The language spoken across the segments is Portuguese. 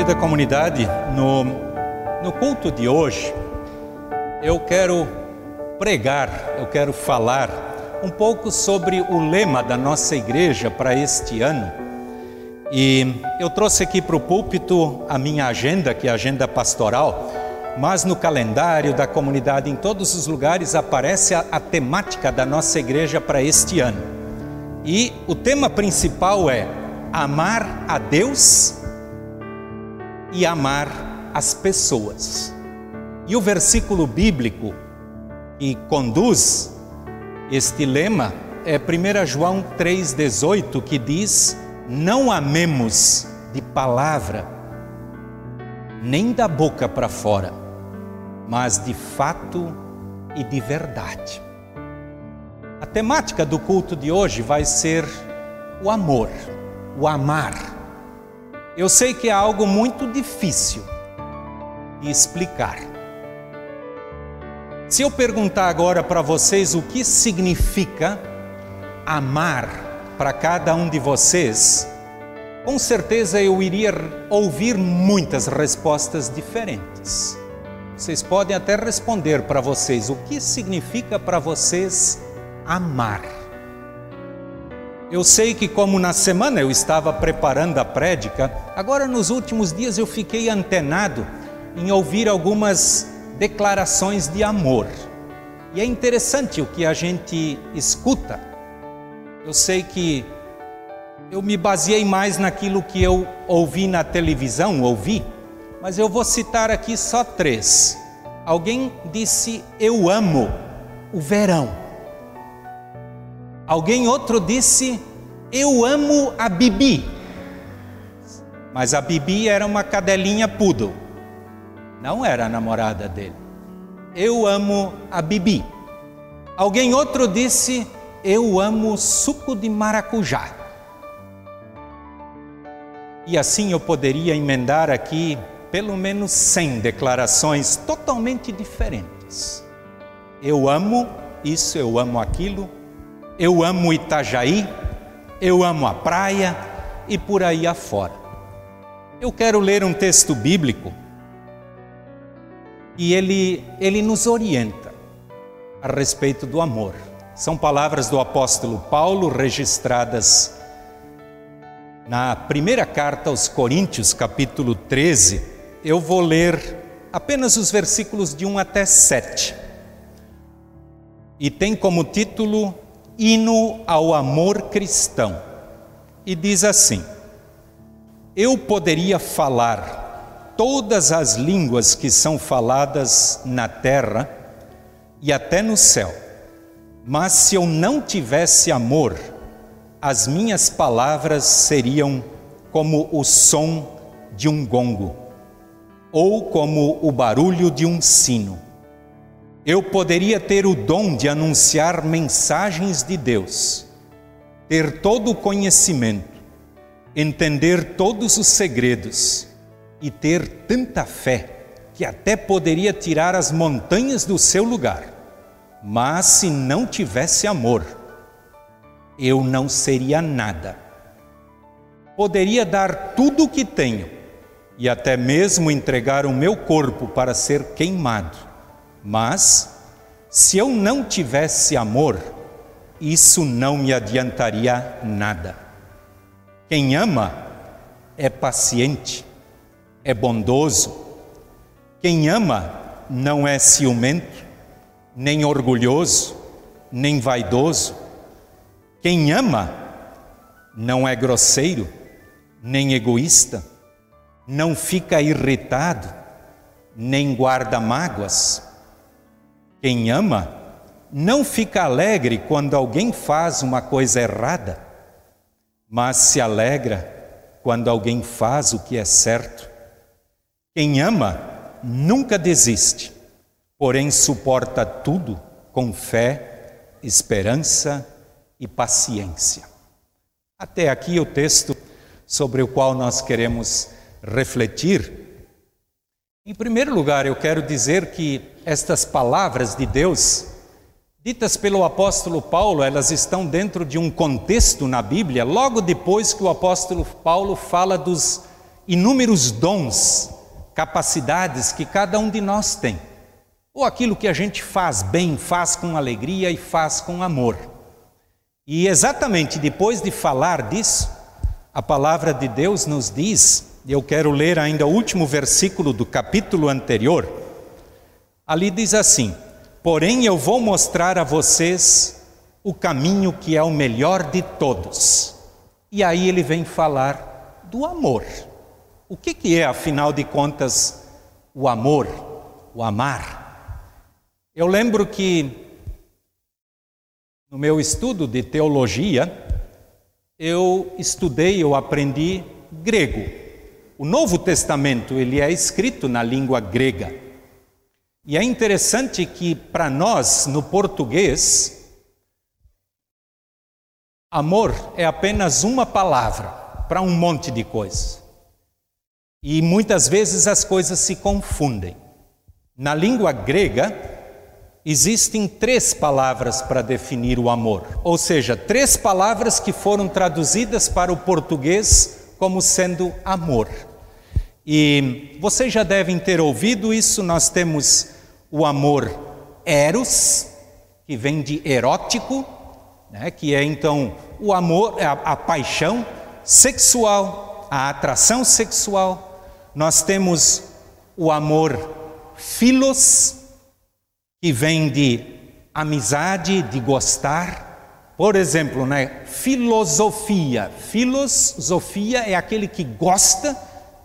Querida comunidade, no, no culto de hoje, eu quero pregar, eu quero falar um pouco sobre o lema da nossa igreja para este ano. E eu trouxe aqui para o púlpito a minha agenda, que é a agenda pastoral, mas no calendário da comunidade, em todos os lugares, aparece a, a temática da nossa igreja para este ano. E o tema principal é amar a Deus e amar as pessoas. E o versículo bíblico que conduz este lema é 1 João 3,18, que diz: Não amemos de palavra, nem da boca para fora, mas de fato e de verdade. A temática do culto de hoje vai ser o amor, o amar. Eu sei que é algo muito difícil de explicar. Se eu perguntar agora para vocês o que significa amar para cada um de vocês, com certeza eu iria ouvir muitas respostas diferentes. Vocês podem até responder para vocês o que significa para vocês amar. Eu sei que, como na semana eu estava preparando a prédica, agora nos últimos dias eu fiquei antenado em ouvir algumas declarações de amor. E é interessante o que a gente escuta. Eu sei que eu me baseei mais naquilo que eu ouvi na televisão, ouvi, mas eu vou citar aqui só três. Alguém disse: Eu amo o verão. Alguém outro disse: Eu amo a Bibi. Mas a Bibi era uma cadelinha poodle. Não era a namorada dele. Eu amo a Bibi. Alguém outro disse: Eu amo suco de maracujá. E assim eu poderia emendar aqui pelo menos 100 declarações totalmente diferentes. Eu amo isso, eu amo aquilo, eu amo Itajaí, eu amo a praia e por aí afora. Eu quero ler um texto bíblico e ele, ele nos orienta a respeito do amor. São palavras do apóstolo Paulo registradas na primeira carta aos Coríntios, capítulo 13. Eu vou ler apenas os versículos de 1 até 7. E tem como título hino ao amor cristão. E diz assim: Eu poderia falar todas as línguas que são faladas na terra e até no céu, mas se eu não tivesse amor, as minhas palavras seriam como o som de um gongo ou como o barulho de um sino. Eu poderia ter o dom de anunciar mensagens de Deus, ter todo o conhecimento, entender todos os segredos e ter tanta fé que até poderia tirar as montanhas do seu lugar. Mas se não tivesse amor, eu não seria nada. Poderia dar tudo o que tenho e até mesmo entregar o meu corpo para ser queimado mas, se eu não tivesse amor, isso não me adiantaria nada. Quem ama é paciente, é bondoso. Quem ama não é ciumento, nem orgulhoso, nem vaidoso. Quem ama não é grosseiro, nem egoísta, não fica irritado, nem guarda mágoas quem ama não fica alegre quando alguém faz uma coisa errada, mas se alegra quando alguém faz o que é certo. Quem ama nunca desiste, porém suporta tudo com fé, esperança e paciência. Até aqui o texto sobre o qual nós queremos refletir em primeiro lugar, eu quero dizer que estas palavras de Deus, ditas pelo apóstolo Paulo, elas estão dentro de um contexto na Bíblia, logo depois que o apóstolo Paulo fala dos inúmeros dons, capacidades que cada um de nós tem. Ou aquilo que a gente faz bem, faz com alegria e faz com amor. E exatamente depois de falar disso, a palavra de Deus nos diz, e eu quero ler ainda o último versículo do capítulo anterior. Ali diz assim: Porém, eu vou mostrar a vocês o caminho que é o melhor de todos. E aí ele vem falar do amor. O que, que é, afinal de contas, o amor, o amar? Eu lembro que no meu estudo de teologia, eu estudei, eu aprendi grego. O Novo Testamento ele é escrito na língua grega. E é interessante que para nós no português amor é apenas uma palavra para um monte de coisas. E muitas vezes as coisas se confundem. Na língua grega, existem três palavras para definir o amor, ou seja, três palavras que foram traduzidas para o português como sendo amor. E vocês já devem ter ouvido isso, nós temos o amor eros, que vem de erótico, né, que é então o amor, a, a paixão sexual, a atração sexual. Nós temos o amor filos, que vem de amizade, de gostar. Por exemplo, né, filosofia. Filosofia é aquele que gosta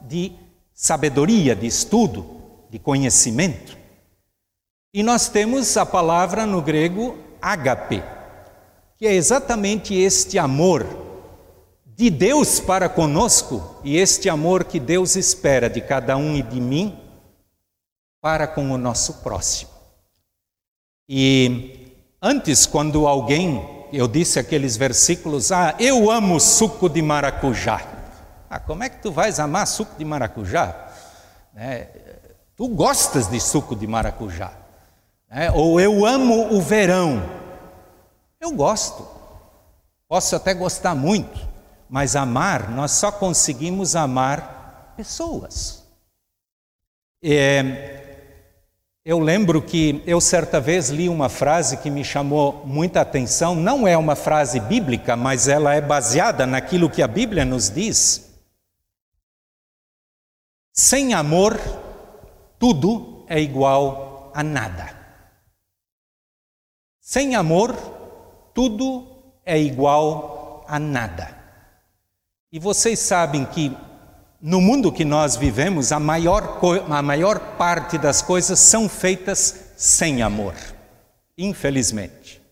de sabedoria, de estudo, de conhecimento. E nós temos a palavra no grego ágape, que é exatamente este amor de Deus para conosco e este amor que Deus espera de cada um e de mim para com o nosso próximo. E antes, quando alguém, eu disse aqueles versículos, ah, eu amo suco de maracujá. Ah, como é que tu vais amar suco de maracujá? É, tu gostas de suco de maracujá. É, ou eu amo o verão. Eu gosto. Posso até gostar muito, mas amar, nós só conseguimos amar pessoas. É, eu lembro que eu certa vez li uma frase que me chamou muita atenção, não é uma frase bíblica, mas ela é baseada naquilo que a Bíblia nos diz. Sem amor, tudo é igual a nada. Sem amor, tudo é igual a nada. E vocês sabem que no mundo que nós vivemos, a maior, a maior parte das coisas são feitas sem amor, infelizmente.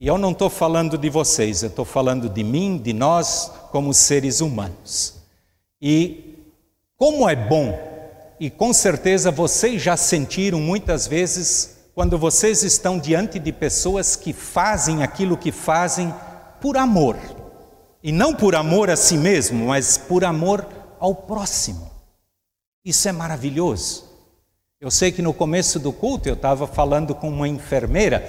E eu não estou falando de vocês, eu estou falando de mim, de nós, como seres humanos. E como é bom, e com certeza vocês já sentiram muitas vezes, quando vocês estão diante de pessoas que fazem aquilo que fazem por amor. E não por amor a si mesmo, mas por amor ao próximo. Isso é maravilhoso. Eu sei que no começo do culto eu estava falando com uma enfermeira,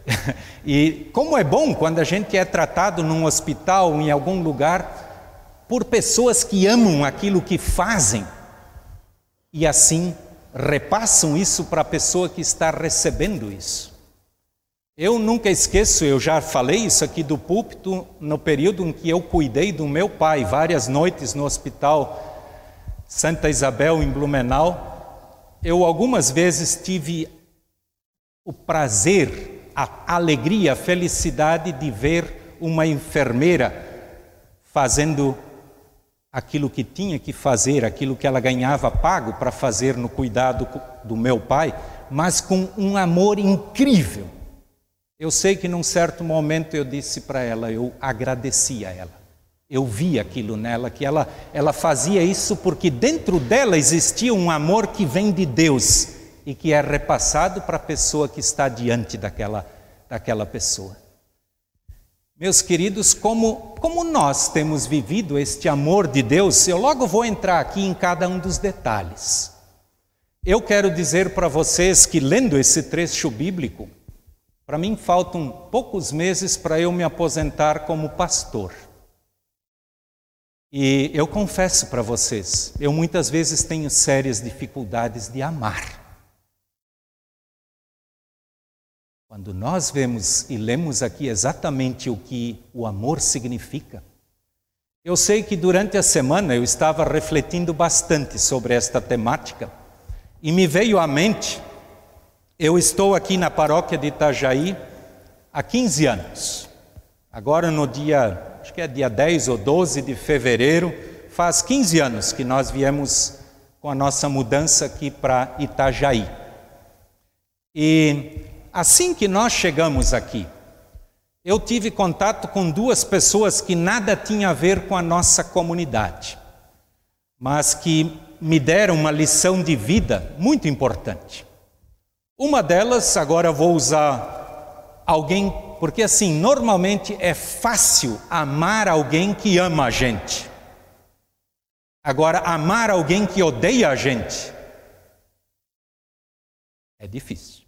e como é bom quando a gente é tratado num hospital, em algum lugar, por pessoas que amam aquilo que fazem e assim repassam isso para a pessoa que está recebendo isso. Eu nunca esqueço, eu já falei isso aqui do púlpito no período em que eu cuidei do meu pai, várias noites no hospital Santa Isabel em Blumenau. Eu algumas vezes tive o prazer, a alegria, a felicidade de ver uma enfermeira fazendo aquilo que tinha que fazer, aquilo que ela ganhava pago para fazer no cuidado do meu pai, mas com um amor incrível eu sei que num certo momento eu disse para ela, eu agradeci a ela. Eu vi aquilo nela, que ela, ela fazia isso porque dentro dela existia um amor que vem de Deus e que é repassado para a pessoa que está diante daquela, daquela pessoa. Meus queridos, como, como nós temos vivido este amor de Deus, eu logo vou entrar aqui em cada um dos detalhes. Eu quero dizer para vocês que, lendo esse trecho bíblico, para mim, faltam poucos meses para eu me aposentar como pastor. E eu confesso para vocês, eu muitas vezes tenho sérias dificuldades de amar. Quando nós vemos e lemos aqui exatamente o que o amor significa, eu sei que durante a semana eu estava refletindo bastante sobre esta temática e me veio à mente, eu estou aqui na paróquia de Itajaí há 15 anos. Agora no dia, acho que é dia 10 ou 12 de fevereiro, faz 15 anos que nós viemos com a nossa mudança aqui para Itajaí. E assim que nós chegamos aqui, eu tive contato com duas pessoas que nada tinham a ver com a nossa comunidade, mas que me deram uma lição de vida muito importante. Uma delas, agora vou usar alguém, porque assim, normalmente é fácil amar alguém que ama a gente. Agora, amar alguém que odeia a gente é difícil.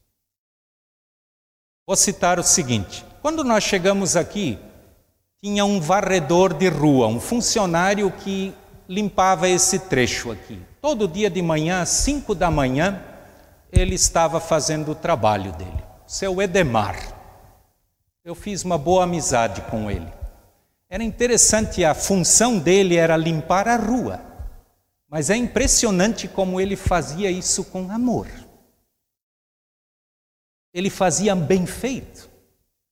Vou citar o seguinte: quando nós chegamos aqui, tinha um varredor de rua, um funcionário que limpava esse trecho aqui. Todo dia de manhã, às cinco da manhã, ele estava fazendo o trabalho dele. Seu Edemar. Eu fiz uma boa amizade com ele. Era interessante, a função dele era limpar a rua. Mas é impressionante como ele fazia isso com amor. Ele fazia bem feito.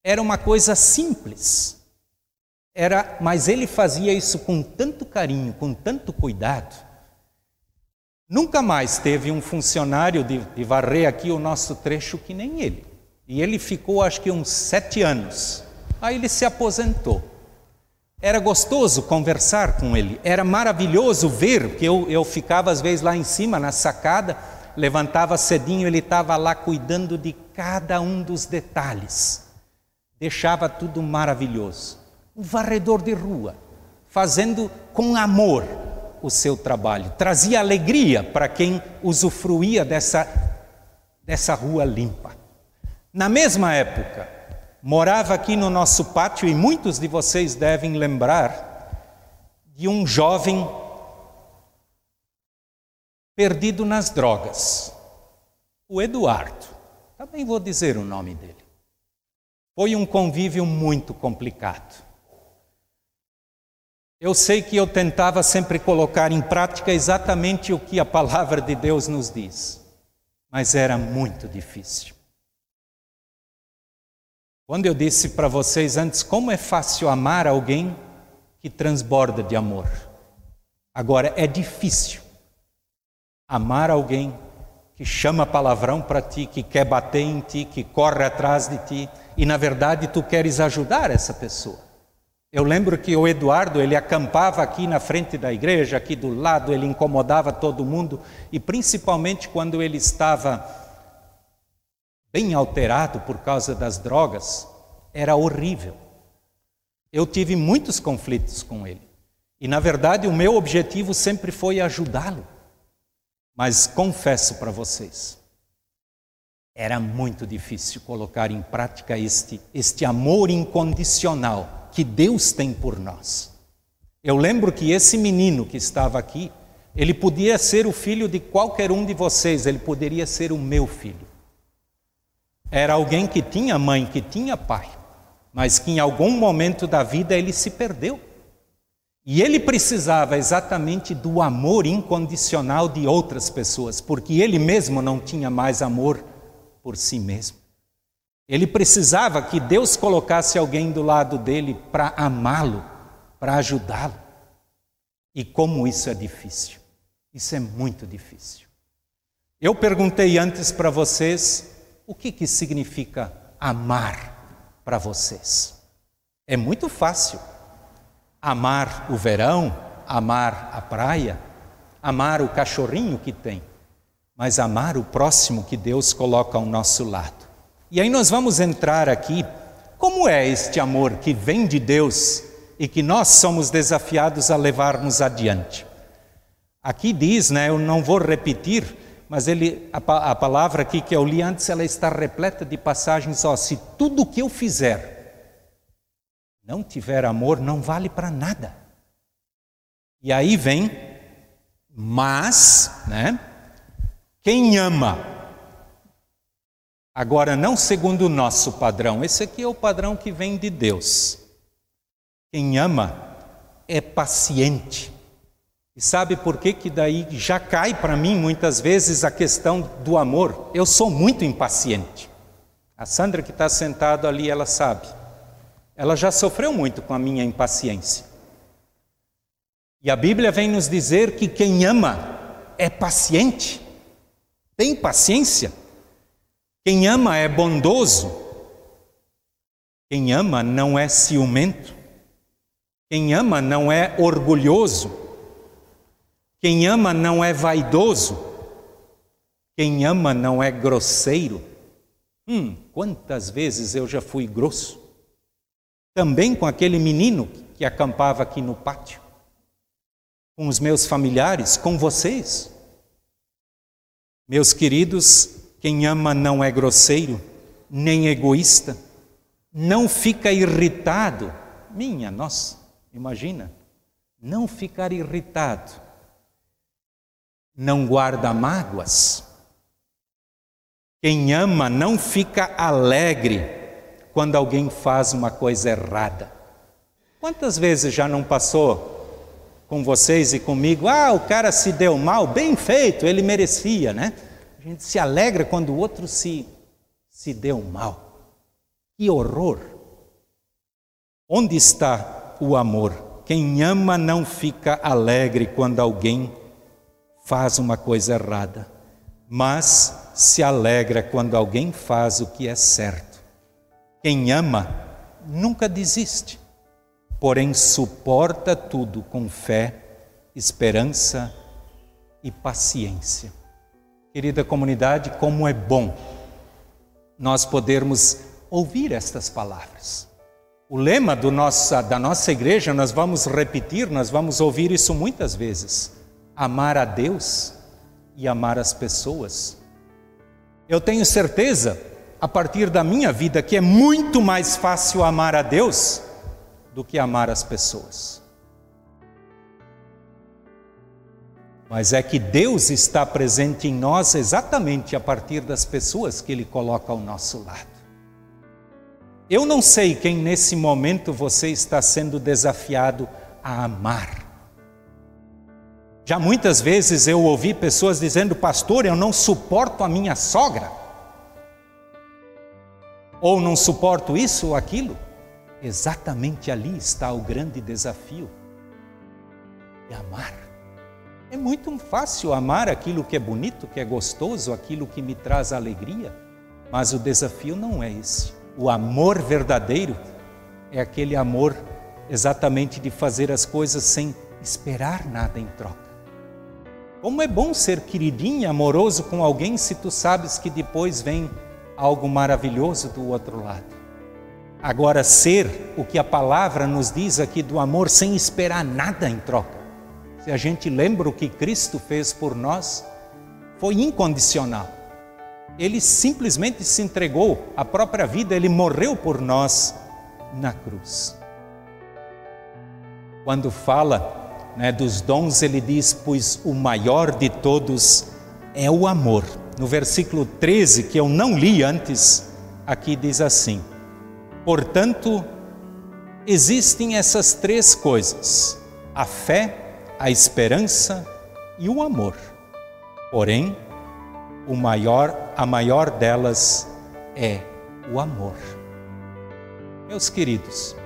Era uma coisa simples. Era, mas ele fazia isso com tanto carinho, com tanto cuidado. Nunca mais teve um funcionário de, de varrer aqui o nosso trecho que nem ele. E ele ficou, acho que, uns sete anos. Aí ele se aposentou. Era gostoso conversar com ele, era maravilhoso ver, porque eu, eu ficava às vezes lá em cima, na sacada, levantava cedinho, ele estava lá cuidando de cada um dos detalhes deixava tudo maravilhoso. Um varredor de rua, fazendo com amor o seu trabalho, trazia alegria para quem usufruía dessa, dessa rua limpa. Na mesma época, morava aqui no nosso pátio, e muitos de vocês devem lembrar, de um jovem perdido nas drogas, o Eduardo. Também vou dizer o nome dele. Foi um convívio muito complicado. Eu sei que eu tentava sempre colocar em prática exatamente o que a palavra de Deus nos diz, mas era muito difícil. Quando eu disse para vocês antes como é fácil amar alguém que transborda de amor, agora é difícil amar alguém que chama palavrão para ti, que quer bater em ti, que corre atrás de ti, e na verdade tu queres ajudar essa pessoa. Eu lembro que o Eduardo, ele acampava aqui na frente da igreja, aqui do lado, ele incomodava todo mundo, e principalmente quando ele estava bem alterado por causa das drogas, era horrível. Eu tive muitos conflitos com ele. E na verdade o meu objetivo sempre foi ajudá-lo. Mas confesso para vocês, era muito difícil colocar em prática este, este amor incondicional que Deus tem por nós. Eu lembro que esse menino que estava aqui, ele podia ser o filho de qualquer um de vocês, ele poderia ser o meu filho. Era alguém que tinha mãe, que tinha pai, mas que em algum momento da vida ele se perdeu. E ele precisava exatamente do amor incondicional de outras pessoas, porque ele mesmo não tinha mais amor por si mesmo. Ele precisava que Deus colocasse alguém do lado dele para amá-lo, para ajudá-lo. E como isso é difícil. Isso é muito difícil. Eu perguntei antes para vocês o que, que significa amar para vocês. É muito fácil amar o verão, amar a praia, amar o cachorrinho que tem, mas amar o próximo que Deus coloca ao nosso lado. E aí nós vamos entrar aqui, como é este amor que vem de Deus e que nós somos desafiados a levarmos adiante? Aqui diz, né, eu não vou repetir, mas ele, a, a palavra aqui que eu li antes, ela está repleta de passagens, ó, se tudo o que eu fizer não tiver amor, não vale para nada. E aí vem, mas, né? Quem ama, agora não segundo o nosso padrão, esse aqui é o padrão que vem de Deus. Quem ama é paciente. E sabe por que que daí já cai para mim muitas vezes a questão do amor? Eu sou muito impaciente. A Sandra que está sentada ali, ela sabe. Ela já sofreu muito com a minha impaciência. E a Bíblia vem nos dizer que quem ama é paciente, tem paciência. Quem ama é bondoso. Quem ama não é ciumento. Quem ama não é orgulhoso. Quem ama não é vaidoso. Quem ama não é grosseiro. Hum, quantas vezes eu já fui grosso. Também com aquele menino que acampava aqui no pátio. Com os meus familiares, com vocês. Meus queridos, quem ama não é grosseiro, nem egoísta, não fica irritado. Minha nossa, imagina, não ficar irritado não guarda mágoas. Quem ama não fica alegre quando alguém faz uma coisa errada. Quantas vezes já não passou com vocês e comigo? Ah, o cara se deu mal, bem feito, ele merecia, né? A gente se alegra quando o outro se, se deu mal. Que horror! Onde está o amor? Quem ama não fica alegre quando alguém faz uma coisa errada, mas se alegra quando alguém faz o que é certo. Quem ama nunca desiste, porém suporta tudo com fé, esperança e paciência. Querida comunidade, como é bom nós podermos ouvir estas palavras. O lema nossa, da nossa igreja, nós vamos repetir, nós vamos ouvir isso muitas vezes amar a Deus e amar as pessoas. Eu tenho certeza, a partir da minha vida, que é muito mais fácil amar a Deus do que amar as pessoas. Mas é que Deus está presente em nós exatamente a partir das pessoas que Ele coloca ao nosso lado. Eu não sei quem nesse momento você está sendo desafiado a amar. Já muitas vezes eu ouvi pessoas dizendo, pastor, eu não suporto a minha sogra. Ou não suporto isso ou aquilo. Exatamente ali está o grande desafio de amar. É muito fácil amar aquilo que é bonito, que é gostoso, aquilo que me traz alegria, mas o desafio não é esse. O amor verdadeiro é aquele amor exatamente de fazer as coisas sem esperar nada em troca. Como é bom ser queridinho amoroso com alguém se tu sabes que depois vem algo maravilhoso do outro lado. Agora, ser o que a palavra nos diz aqui do amor sem esperar nada em troca. Se a gente lembra o que Cristo fez por nós, foi incondicional. Ele simplesmente se entregou a própria vida, ele morreu por nós na cruz. Quando fala né, dos dons, ele diz: Pois o maior de todos é o amor. No versículo 13, que eu não li antes, aqui diz assim: Portanto, existem essas três coisas: a fé, a esperança e o amor. Porém, o maior, a maior delas é o amor. Meus queridos,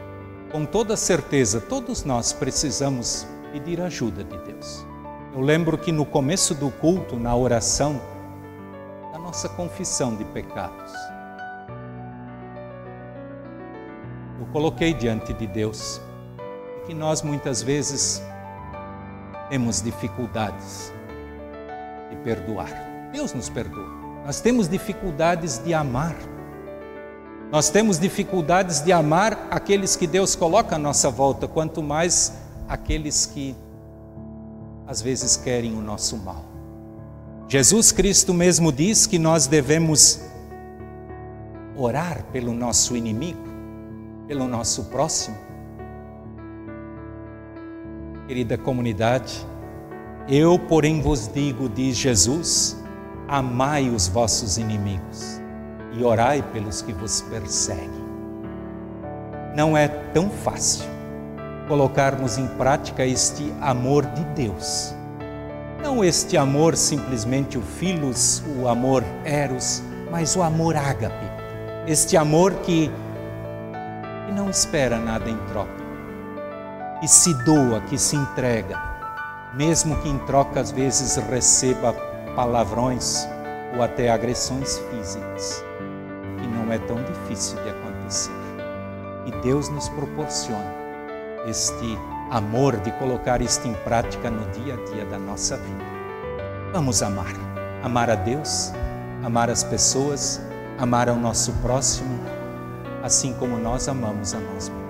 com toda certeza, todos nós precisamos pedir ajuda de Deus. Eu lembro que no começo do culto, na oração, a nossa confissão de pecados, eu coloquei diante de Deus que nós muitas vezes temos dificuldades de perdoar. Deus nos perdoa. Nós temos dificuldades de amar. Nós temos dificuldades de amar aqueles que Deus coloca à nossa volta, quanto mais aqueles que às vezes querem o nosso mal. Jesus Cristo mesmo diz que nós devemos orar pelo nosso inimigo, pelo nosso próximo. Querida comunidade, eu, porém, vos digo, diz Jesus, amai os vossos inimigos e orai pelos que vos perseguem. Não é tão fácil colocarmos em prática este amor de Deus. Não este amor simplesmente o filos, o amor eros, mas o amor ágape. Este amor que, que não espera nada em troca, que se doa, que se entrega, mesmo que em troca às vezes receba palavrões ou até agressões físicas, que não é tão difícil de acontecer. E Deus nos proporciona este amor de colocar isto em prática no dia a dia da nossa vida. Vamos amar. Amar a Deus, amar as pessoas, amar ao nosso próximo, assim como nós amamos a nós mesmos.